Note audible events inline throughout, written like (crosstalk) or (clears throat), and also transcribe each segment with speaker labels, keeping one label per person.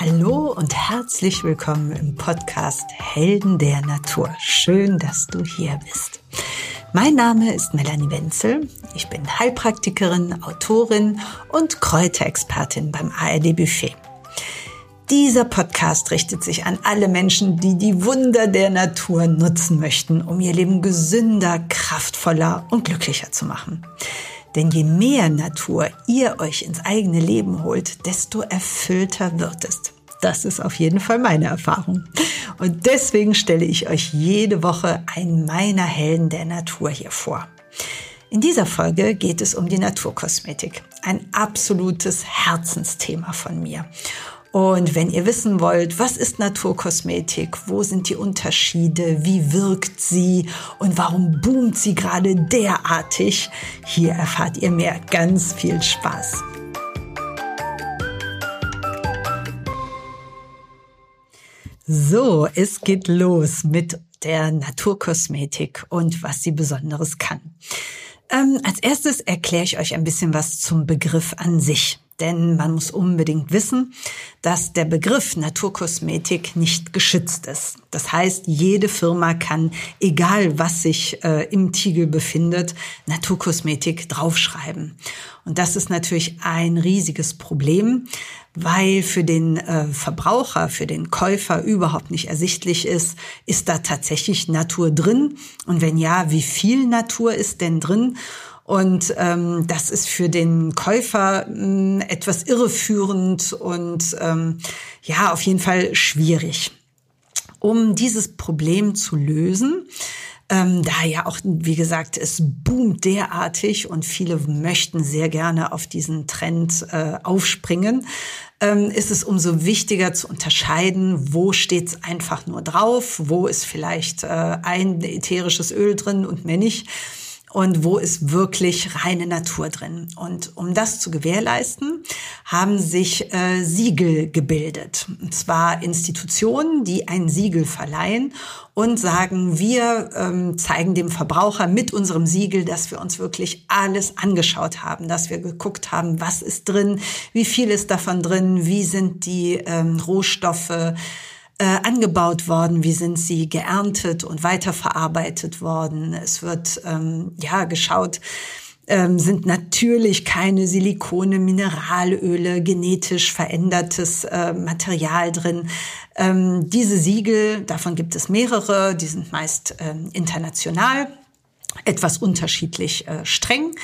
Speaker 1: Hallo und herzlich willkommen im Podcast Helden der Natur. Schön, dass du hier bist. Mein Name ist Melanie Wenzel. Ich bin Heilpraktikerin, Autorin und Kräuterexpertin beim ARD Buffet. Dieser Podcast richtet sich an alle Menschen, die die Wunder der Natur nutzen möchten, um ihr Leben gesünder, kraftvoller und glücklicher zu machen. Denn je mehr Natur ihr euch ins eigene Leben holt, desto erfüllter wird es. Das ist auf jeden Fall meine Erfahrung. Und deswegen stelle ich euch jede Woche einen meiner Helden der Natur hier vor. In dieser Folge geht es um die Naturkosmetik. Ein absolutes Herzensthema von mir. Und wenn ihr wissen wollt, was ist Naturkosmetik, wo sind die Unterschiede, wie wirkt sie und warum boomt sie gerade derartig, hier erfahrt ihr mehr. Ganz viel Spaß. So, es geht los mit der Naturkosmetik und was sie Besonderes kann. Ähm, als erstes erkläre ich euch ein bisschen was zum Begriff an sich. Denn man muss unbedingt wissen, dass der Begriff Naturkosmetik nicht geschützt ist. Das heißt, jede Firma kann, egal was sich äh, im Tiegel befindet, Naturkosmetik draufschreiben. Und das ist natürlich ein riesiges Problem, weil für den äh, Verbraucher, für den Käufer überhaupt nicht ersichtlich ist, ist da tatsächlich Natur drin? Und wenn ja, wie viel Natur ist denn drin? Und ähm, das ist für den Käufer mh, hm, etwas irreführend und ähm, ja, auf jeden Fall schwierig. Um dieses Problem zu lösen, ähm, da ja auch, wie gesagt, es boomt derartig und viele möchten sehr gerne auf diesen Trend äh, aufspringen, ähm, ist es umso wichtiger zu unterscheiden, wo steht es einfach nur drauf, wo ist vielleicht äh, ein ätherisches Öl drin und mehr nicht und wo ist wirklich reine Natur drin. Und um das zu gewährleisten, haben sich äh, Siegel gebildet. Und zwar Institutionen, die ein Siegel verleihen und sagen, wir ähm, zeigen dem Verbraucher mit unserem Siegel, dass wir uns wirklich alles angeschaut haben, dass wir geguckt haben, was ist drin, wie viel ist davon drin, wie sind die ähm, Rohstoffe, äh, angebaut worden, wie sind sie geerntet und weiterverarbeitet worden. Es wird ähm, ja geschaut, ähm, sind natürlich keine Silikone, Mineralöle, genetisch verändertes äh, Material drin. Ähm, diese Siegel, davon gibt es mehrere, die sind meist ähm, international etwas unterschiedlich äh, streng.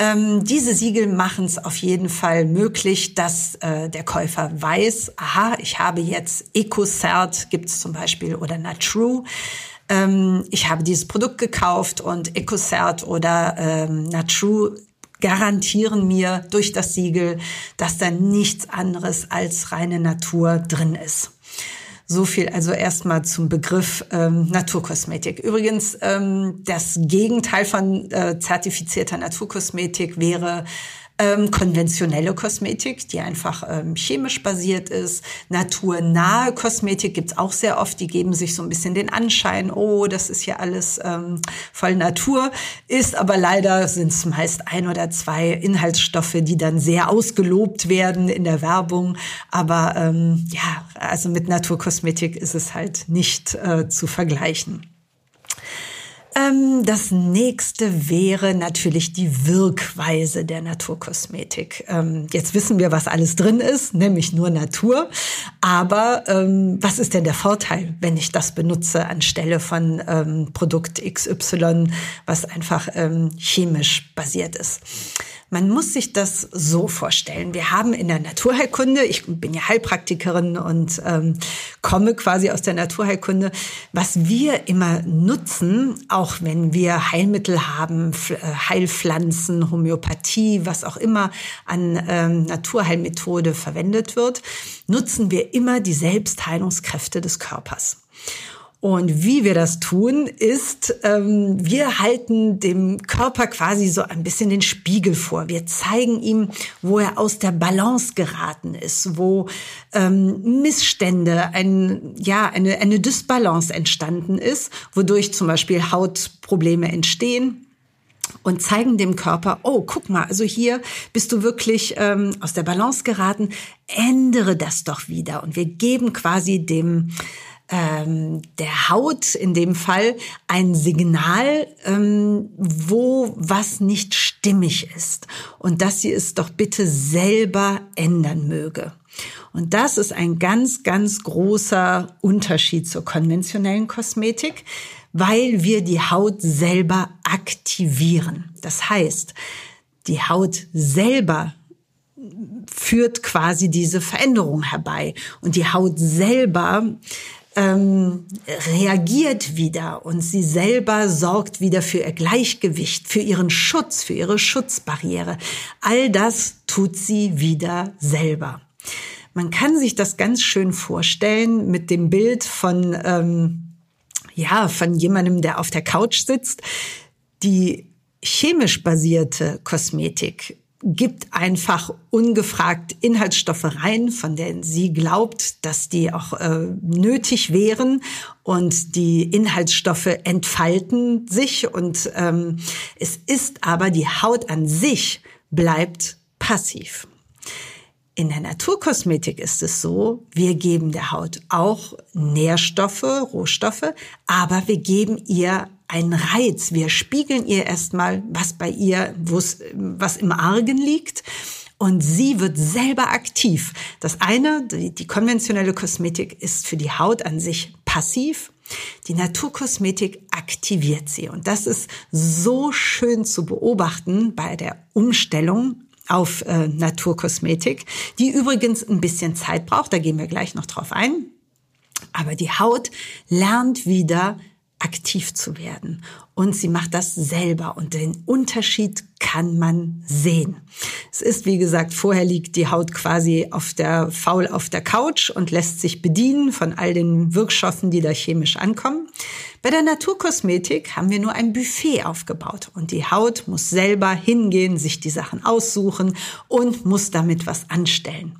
Speaker 1: Ähm, diese Siegel machen es auf jeden Fall möglich, dass äh, der Käufer weiß, aha, ich habe jetzt EcoCert, gibt es zum Beispiel, oder Natrue. Ähm, ich habe dieses Produkt gekauft und EcoCert oder ähm, Natrue garantieren mir durch das Siegel, dass da nichts anderes als reine Natur drin ist. So viel also erstmal zum Begriff ähm, Naturkosmetik. Übrigens, ähm, das Gegenteil von äh, zertifizierter Naturkosmetik wäre ähm, konventionelle Kosmetik, die einfach ähm, chemisch basiert ist. Naturnahe Kosmetik gibt's auch sehr oft, die geben sich so ein bisschen den Anschein, oh, das ist ja alles ähm, voll Natur, ist aber leider sind es meist ein oder zwei Inhaltsstoffe, die dann sehr ausgelobt werden in der Werbung. Aber ähm, ja, also mit Naturkosmetik ist es halt nicht äh, zu vergleichen. Ähm, das nächste wäre natürlich die Wirkweise der Naturkosmetik. Ähm, jetzt wissen wir, was alles drin ist, nämlich nur Natur. Aber ähm, was ist denn der Vorteil, wenn ich das benutze anstelle von ähm, Produkt XY, was einfach ähm, chemisch basiert ist? Man muss sich das so vorstellen. Wir haben in der Naturheilkunde, ich bin ja Heilpraktikerin und ähm, komme quasi aus der Naturheilkunde, was wir immer nutzen, auch wenn wir Heilmittel haben, äh, Heilpflanzen, Homöopathie, was auch immer an ähm, Naturheilmethode verwendet wird, nutzen wir immer die Selbstheilungskräfte des Körpers. Und wie wir das tun, ist, ähm, wir halten dem Körper quasi so ein bisschen den Spiegel vor. Wir zeigen ihm, wo er aus der Balance geraten ist, wo ähm, Missstände, ein, ja, eine, eine Dysbalance entstanden ist, wodurch zum Beispiel Hautprobleme entstehen und zeigen dem Körper, oh, guck mal, also hier bist du wirklich ähm, aus der Balance geraten, ändere das doch wieder. Und wir geben quasi dem ähm, der Haut in dem Fall ein Signal, ähm, wo was nicht stimmig ist und dass sie es doch bitte selber ändern möge. Und das ist ein ganz, ganz großer Unterschied zur konventionellen Kosmetik, weil wir die Haut selber aktivieren. Das heißt, die Haut selber führt quasi diese Veränderung herbei und die Haut selber ähm, reagiert wieder und sie selber sorgt wieder für ihr Gleichgewicht, für ihren Schutz, für ihre Schutzbarriere. All das tut sie wieder selber. Man kann sich das ganz schön vorstellen mit dem Bild von, ähm, ja, von jemandem, der auf der Couch sitzt. Die chemisch basierte Kosmetik gibt einfach ungefragt Inhaltsstoffe rein, von denen sie glaubt, dass die auch äh, nötig wären und die Inhaltsstoffe entfalten sich und ähm, es ist aber die Haut an sich bleibt passiv. In der Naturkosmetik ist es so, wir geben der Haut auch Nährstoffe, Rohstoffe, aber wir geben ihr einen Reiz. Wir spiegeln ihr erstmal, was bei ihr, was im Argen liegt. Und sie wird selber aktiv. Das eine, die, die konventionelle Kosmetik ist für die Haut an sich passiv. Die Naturkosmetik aktiviert sie. Und das ist so schön zu beobachten bei der Umstellung auf äh, Naturkosmetik, die übrigens ein bisschen Zeit braucht, da gehen wir gleich noch drauf ein. Aber die Haut lernt wieder aktiv zu werden. Und sie macht das selber und den Unterschied kann man sehen. Es ist, wie gesagt, vorher liegt die Haut quasi auf der, faul auf der Couch und lässt sich bedienen von all den Wirkstoffen, die da chemisch ankommen. Bei der Naturkosmetik haben wir nur ein Buffet aufgebaut und die Haut muss selber hingehen, sich die Sachen aussuchen und muss damit was anstellen.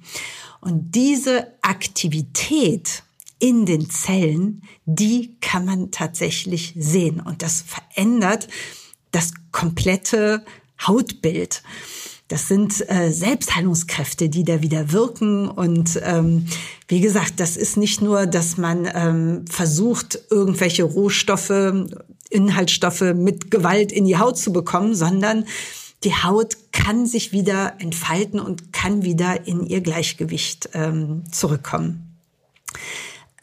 Speaker 1: Und diese Aktivität in den Zellen, die kann man tatsächlich sehen. Und das verändert das komplette Hautbild. Das sind äh, Selbstheilungskräfte, die da wieder wirken. Und ähm, wie gesagt, das ist nicht nur, dass man ähm, versucht, irgendwelche Rohstoffe, Inhaltsstoffe mit Gewalt in die Haut zu bekommen, sondern die Haut kann sich wieder entfalten und kann wieder in ihr Gleichgewicht ähm, zurückkommen.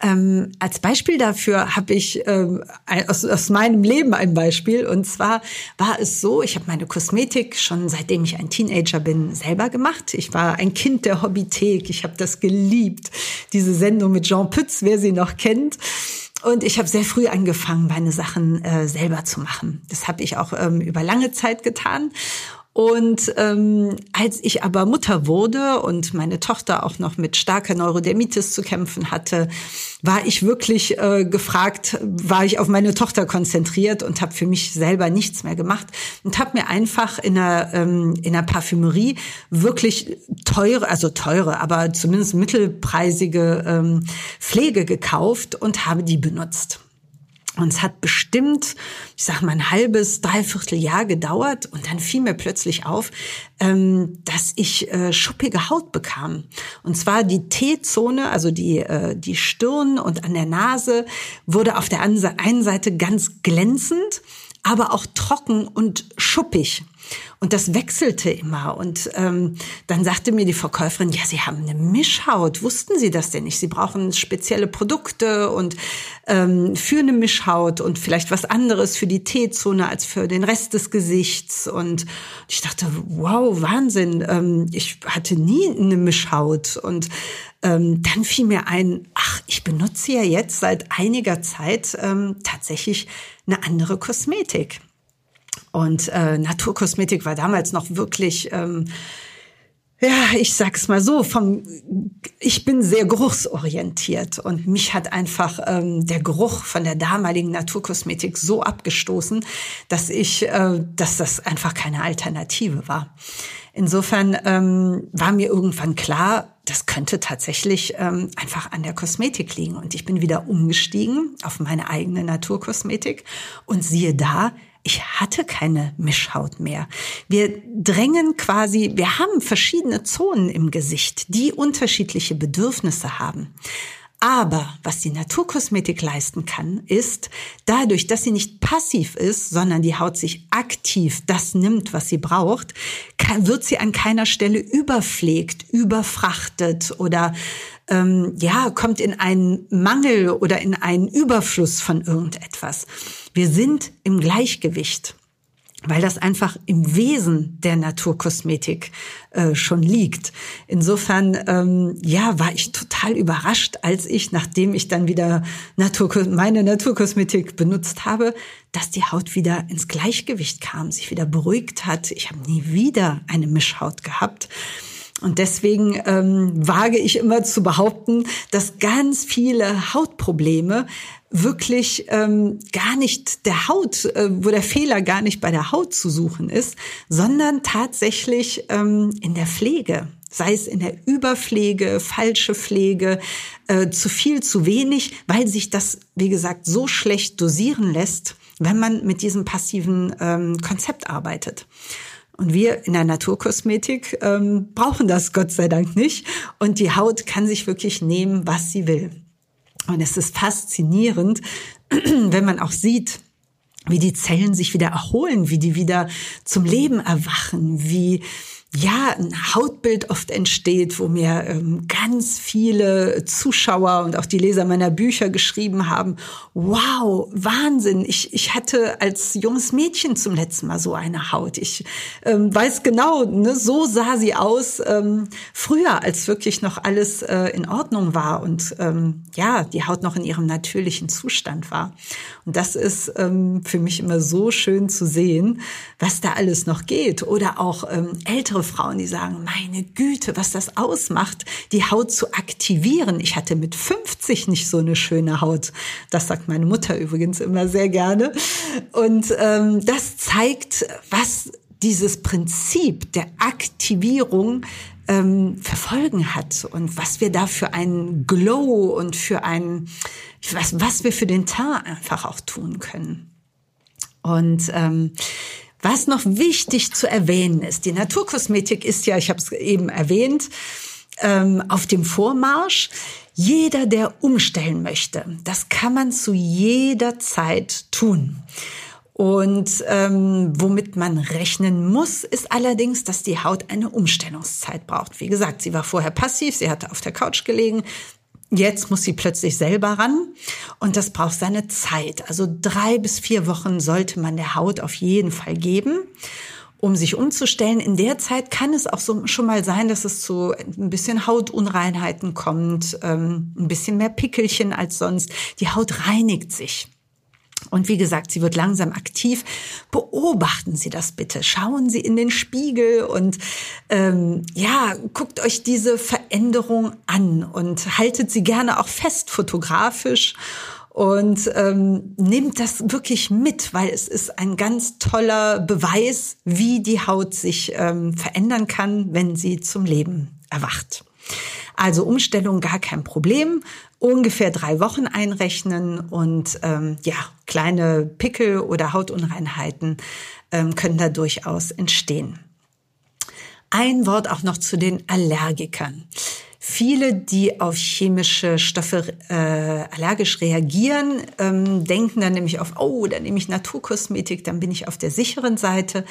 Speaker 1: Ähm, als Beispiel dafür habe ich ähm, aus, aus meinem Leben ein Beispiel. Und zwar war es so, ich habe meine Kosmetik schon seitdem ich ein Teenager bin selber gemacht. Ich war ein Kind der Hobbythek. Ich habe das geliebt. Diese Sendung mit Jean Pütz, wer sie noch kennt. Und ich habe sehr früh angefangen, meine Sachen äh, selber zu machen. Das habe ich auch ähm, über lange Zeit getan. Und ähm, als ich aber Mutter wurde und meine Tochter auch noch mit starker Neurodermitis zu kämpfen hatte, war ich wirklich äh, gefragt, war ich auf meine Tochter konzentriert und habe für mich selber nichts mehr gemacht und habe mir einfach in einer, ähm, in einer Parfümerie wirklich teure, also teure, aber zumindest mittelpreisige ähm, Pflege gekauft und habe die benutzt. Und es hat bestimmt, ich sag mal, ein halbes, dreiviertel Jahr gedauert und dann fiel mir plötzlich auf, ähm, dass ich äh, schuppige Haut bekam. Und zwar die T-Zone, also die, äh, die Stirn und an der Nase, wurde auf der einen Seite ganz glänzend, aber auch trocken und schuppig. Und das wechselte immer. Und ähm, dann sagte mir die Verkäuferin, ja, Sie haben eine Mischhaut. Wussten Sie das denn nicht? Sie brauchen spezielle Produkte und ähm, für eine Mischhaut und vielleicht was anderes für die T-Zone als für den Rest des Gesichts. Und ich dachte, wow, Wahnsinn. Ähm, ich hatte nie eine Mischhaut. Und ähm, dann fiel mir ein, ach, ich benutze ja jetzt seit einiger Zeit ähm, tatsächlich eine andere Kosmetik. Und äh, Naturkosmetik war damals noch wirklich, ähm, ja, ich sag's mal so, vom, ich bin sehr geruchsorientiert und mich hat einfach ähm, der Geruch von der damaligen Naturkosmetik so abgestoßen, dass ich, äh, dass das einfach keine Alternative war. Insofern ähm, war mir irgendwann klar, das könnte tatsächlich ähm, einfach an der Kosmetik liegen. Und ich bin wieder umgestiegen auf meine eigene Naturkosmetik und siehe da, ich hatte keine Mischhaut mehr. Wir drängen quasi, wir haben verschiedene Zonen im Gesicht, die unterschiedliche Bedürfnisse haben. Aber was die Naturkosmetik leisten kann, ist dadurch, dass sie nicht passiv ist, sondern die Haut sich aktiv das nimmt, was sie braucht, kann, wird sie an keiner Stelle überpflegt, überfrachtet oder ähm, ja kommt in einen Mangel oder in einen Überfluss von irgendetwas. Wir sind im Gleichgewicht weil das einfach im Wesen der Naturkosmetik äh, schon liegt. Insofern, ähm, ja, war ich total überrascht, als ich, nachdem ich dann wieder Natur, meine Naturkosmetik benutzt habe, dass die Haut wieder ins Gleichgewicht kam, sich wieder beruhigt hat. Ich habe nie wieder eine Mischhaut gehabt. Und deswegen ähm, wage ich immer zu behaupten, dass ganz viele Hautprobleme wirklich ähm, gar nicht der Haut, äh, wo der Fehler gar nicht bei der Haut zu suchen ist, sondern tatsächlich ähm, in der Pflege sei es in der Überpflege, falsche Pflege, äh, zu viel, zu wenig, weil sich das, wie gesagt, so schlecht dosieren lässt, wenn man mit diesem passiven ähm, Konzept arbeitet. Und wir in der Naturkosmetik ähm, brauchen das Gott sei Dank nicht. Und die Haut kann sich wirklich nehmen, was sie will. Und es ist faszinierend, (clears throat) wenn man auch sieht, wie die Zellen sich wieder erholen, wie die wieder zum Leben erwachen, wie ja, ein Hautbild oft entsteht, wo mir ähm, ganz viele Zuschauer und auch die Leser meiner Bücher geschrieben haben, wow, Wahnsinn, ich, ich hatte als junges Mädchen zum letzten Mal so eine Haut. Ich ähm, weiß genau, ne, so sah sie aus ähm, früher, als wirklich noch alles äh, in Ordnung war und ähm, ja, die Haut noch in ihrem natürlichen Zustand war. Und das ist ähm, für mich immer so schön zu sehen, was da alles noch geht. Oder auch ähm, ältere ältere Frauen, die sagen, meine Güte, was das ausmacht, die Haut zu aktivieren. Ich hatte mit 50 nicht so eine schöne Haut. Das sagt meine Mutter übrigens immer sehr gerne. Und ähm, das zeigt, was dieses Prinzip der Aktivierung ähm, verfolgen hat und was wir da für einen Glow und für ein, was, was wir für den Teint einfach auch tun können. Und ähm, was noch wichtig zu erwähnen ist, die Naturkosmetik ist ja, ich habe es eben erwähnt, ähm, auf dem Vormarsch. Jeder, der umstellen möchte, das kann man zu jeder Zeit tun. Und ähm, womit man rechnen muss, ist allerdings, dass die Haut eine Umstellungszeit braucht. Wie gesagt, sie war vorher passiv, sie hatte auf der Couch gelegen, Jetzt muss sie plötzlich selber ran und das braucht seine Zeit. Also drei bis vier Wochen sollte man der Haut auf jeden Fall geben, um sich umzustellen. In der Zeit kann es auch so schon mal sein, dass es zu ein bisschen Hautunreinheiten kommt, ähm, ein bisschen mehr Pickelchen als sonst. Die Haut reinigt sich. Und wie gesagt, sie wird langsam aktiv. Beobachten Sie das bitte. Schauen Sie in den Spiegel und ähm, ja, guckt euch diese Veränderung an und haltet sie gerne auch fest fotografisch und ähm, nehmt das wirklich mit, weil es ist ein ganz toller Beweis, wie die Haut sich ähm, verändern kann, wenn sie zum Leben erwacht. Also Umstellung gar kein Problem. Ungefähr drei Wochen einrechnen und ähm, ja, kleine Pickel oder Hautunreinheiten ähm, können da durchaus entstehen. Ein Wort auch noch zu den Allergikern. Viele, die auf chemische Stoffe äh, allergisch reagieren, ähm, denken dann nämlich auf, oh, dann nehme ich Naturkosmetik, dann bin ich auf der sicheren Seite.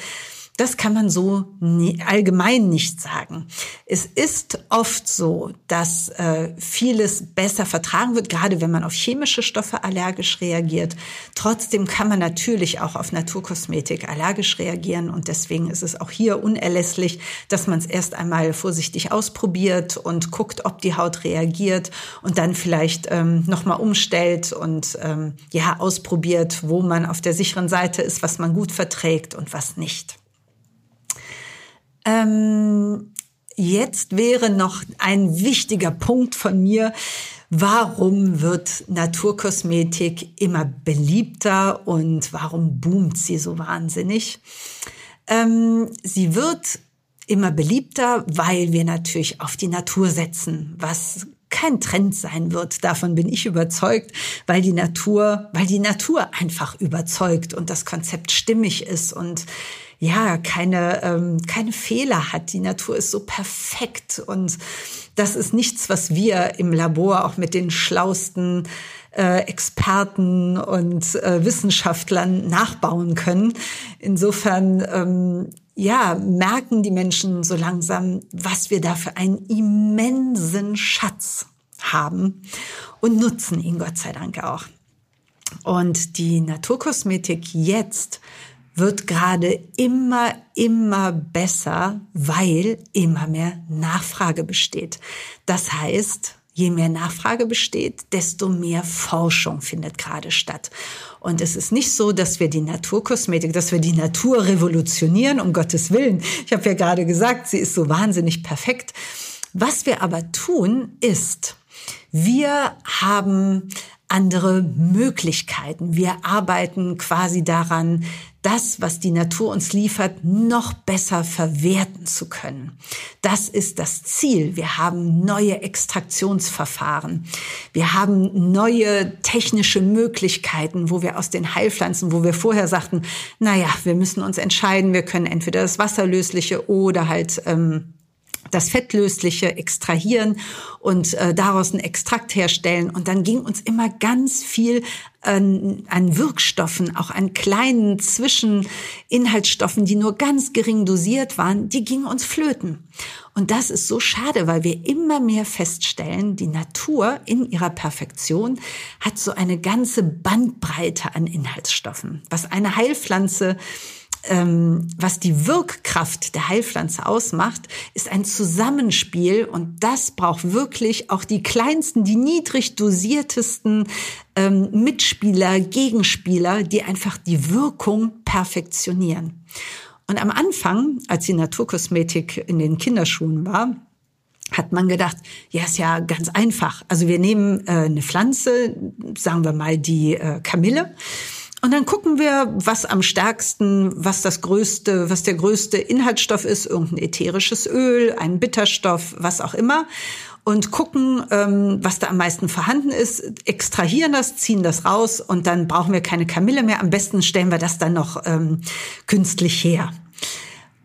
Speaker 1: Das kann man so nie, allgemein nicht sagen. Es ist oft so, dass äh, vieles besser vertragen wird, gerade wenn man auf chemische Stoffe allergisch reagiert. Trotzdem kann man natürlich auch auf Naturkosmetik allergisch reagieren und deswegen ist es auch hier unerlässlich, dass man es erst einmal vorsichtig ausprobiert und guckt, ob die Haut reagiert und dann vielleicht ähm, nochmal umstellt und ähm, ja ausprobiert, wo man auf der sicheren Seite ist, was man gut verträgt und was nicht. Ähm, jetzt wäre noch ein wichtiger Punkt von mir. Warum wird Naturkosmetik immer beliebter und warum boomt sie so wahnsinnig? Ähm, sie wird immer beliebter, weil wir natürlich auf die Natur setzen, was kein Trend sein wird. Davon bin ich überzeugt, weil die Natur, weil die Natur einfach überzeugt und das Konzept stimmig ist und ja, keine, ähm, keine Fehler hat. Die Natur ist so perfekt und das ist nichts, was wir im Labor auch mit den schlausten äh, Experten und äh, Wissenschaftlern nachbauen können. Insofern ähm, ja, merken die Menschen so langsam, was wir da für einen immensen Schatz haben und nutzen ihn Gott sei Dank auch. Und die Naturkosmetik jetzt wird gerade immer, immer besser, weil immer mehr Nachfrage besteht. Das heißt, je mehr Nachfrage besteht, desto mehr Forschung findet gerade statt. Und es ist nicht so, dass wir die Naturkosmetik, dass wir die Natur revolutionieren, um Gottes Willen. Ich habe ja gerade gesagt, sie ist so wahnsinnig perfekt. Was wir aber tun, ist, wir haben andere Möglichkeiten. Wir arbeiten quasi daran, das, was die Natur uns liefert, noch besser verwerten zu können. Das ist das Ziel. Wir haben neue Extraktionsverfahren. Wir haben neue technische Möglichkeiten, wo wir aus den Heilpflanzen, wo wir vorher sagten, naja, wir müssen uns entscheiden, wir können entweder das Wasserlösliche oder halt ähm, das Fettlösliche extrahieren und äh, daraus einen Extrakt herstellen. Und dann ging uns immer ganz viel an, an Wirkstoffen, auch an kleinen Zwischeninhaltsstoffen, die nur ganz gering dosiert waren, die gingen uns flöten. Und das ist so schade, weil wir immer mehr feststellen, die Natur in ihrer Perfektion hat so eine ganze Bandbreite an Inhaltsstoffen. Was eine Heilpflanze ähm, was die Wirkkraft der Heilpflanze ausmacht, ist ein Zusammenspiel und das braucht wirklich auch die kleinsten, die niedrig dosiertesten ähm, Mitspieler, Gegenspieler, die einfach die Wirkung perfektionieren. Und am Anfang, als die Naturkosmetik in den Kinderschuhen war, hat man gedacht, ja, ist ja ganz einfach. Also wir nehmen äh, eine Pflanze, sagen wir mal die äh, Kamille, und dann gucken wir, was am stärksten, was das größte, was der größte Inhaltsstoff ist, irgendein ätherisches Öl, ein Bitterstoff, was auch immer. Und gucken, ähm, was da am meisten vorhanden ist, extrahieren das, ziehen das raus und dann brauchen wir keine Kamille mehr. Am besten stellen wir das dann noch ähm, künstlich her.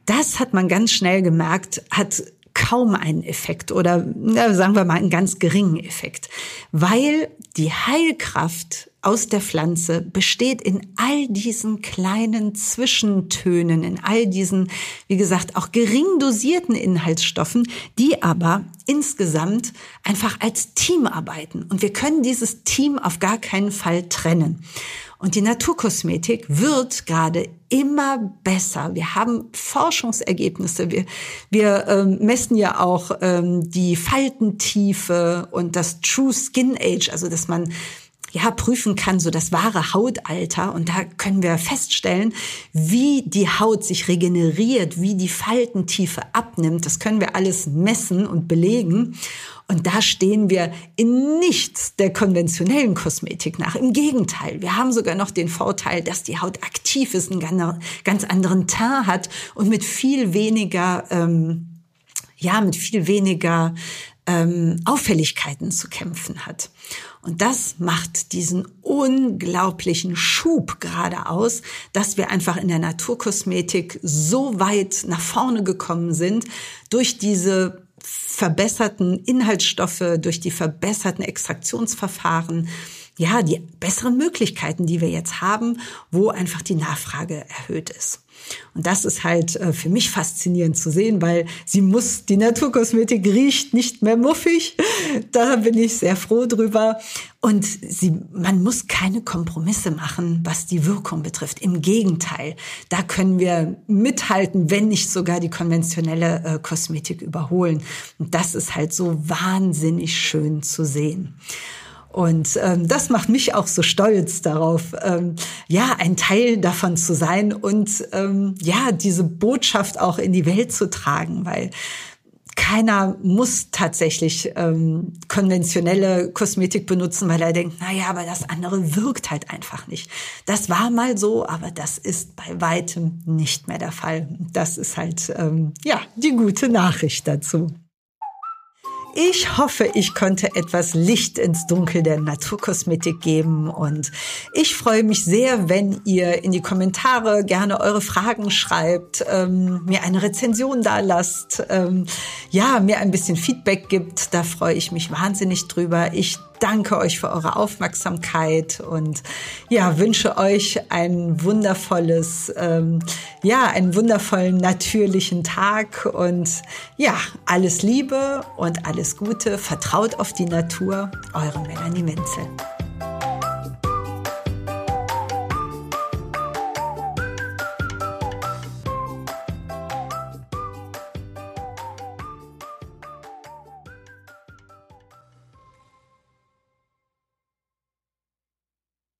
Speaker 1: Das hat man ganz schnell gemerkt, hat kaum einen Effekt oder sagen wir mal einen ganz geringen Effekt, weil die Heilkraft aus der Pflanze besteht in all diesen kleinen Zwischentönen, in all diesen, wie gesagt, auch gering dosierten Inhaltsstoffen, die aber insgesamt einfach als Team arbeiten. Und wir können dieses Team auf gar keinen Fall trennen. Und die Naturkosmetik wird gerade immer besser. Wir haben Forschungsergebnisse. Wir, wir ähm, messen ja auch ähm, die Faltentiefe und das True Skin Age, also dass man ja, prüfen kann, so das wahre Hautalter. Und da können wir feststellen, wie die Haut sich regeneriert, wie die Faltentiefe abnimmt. Das können wir alles messen und belegen. Und da stehen wir in nichts der konventionellen Kosmetik nach. Im Gegenteil, wir haben sogar noch den Vorteil, dass die Haut aktiv ist, einen ganz anderen Teint hat und mit viel weniger, ähm, ja, mit viel weniger ähm, Auffälligkeiten zu kämpfen hat. Und das macht diesen unglaublichen Schub gerade aus, dass wir einfach in der Naturkosmetik so weit nach vorne gekommen sind durch diese verbesserten Inhaltsstoffe, durch die verbesserten Extraktionsverfahren, ja, die besseren Möglichkeiten, die wir jetzt haben, wo einfach die Nachfrage erhöht ist. Und das ist halt äh, für mich faszinierend zu sehen, weil sie muss, die Naturkosmetik riecht nicht mehr muffig. (laughs) Da bin ich sehr froh drüber. Und sie, man muss keine Kompromisse machen, was die Wirkung betrifft. Im Gegenteil, da können wir mithalten, wenn nicht sogar die konventionelle äh, Kosmetik überholen. Und das ist halt so wahnsinnig schön zu sehen. Und ähm, das macht mich auch so stolz darauf, ähm, ja, ein Teil davon zu sein und ähm, ja, diese Botschaft auch in die Welt zu tragen, weil keiner muss tatsächlich ähm, konventionelle Kosmetik benutzen, weil er denkt, na ja, aber das andere wirkt halt einfach nicht. Das war mal so, aber das ist bei weitem nicht mehr der Fall. Das ist halt ähm, ja die gute Nachricht dazu. Ich hoffe, ich konnte etwas Licht ins Dunkel der Naturkosmetik geben und ich freue mich sehr, wenn ihr in die Kommentare gerne eure Fragen schreibt, ähm, mir eine Rezension da lasst, ähm, ja, mir ein bisschen Feedback gibt. Da freue ich mich wahnsinnig drüber. Ich danke euch für eure Aufmerksamkeit und ja, wünsche euch ein wundervolles, ähm, ja, einen wundervollen natürlichen Tag und ja, alles Liebe und alles Gute. Vertraut auf die Natur. Eure Melanie Menzel.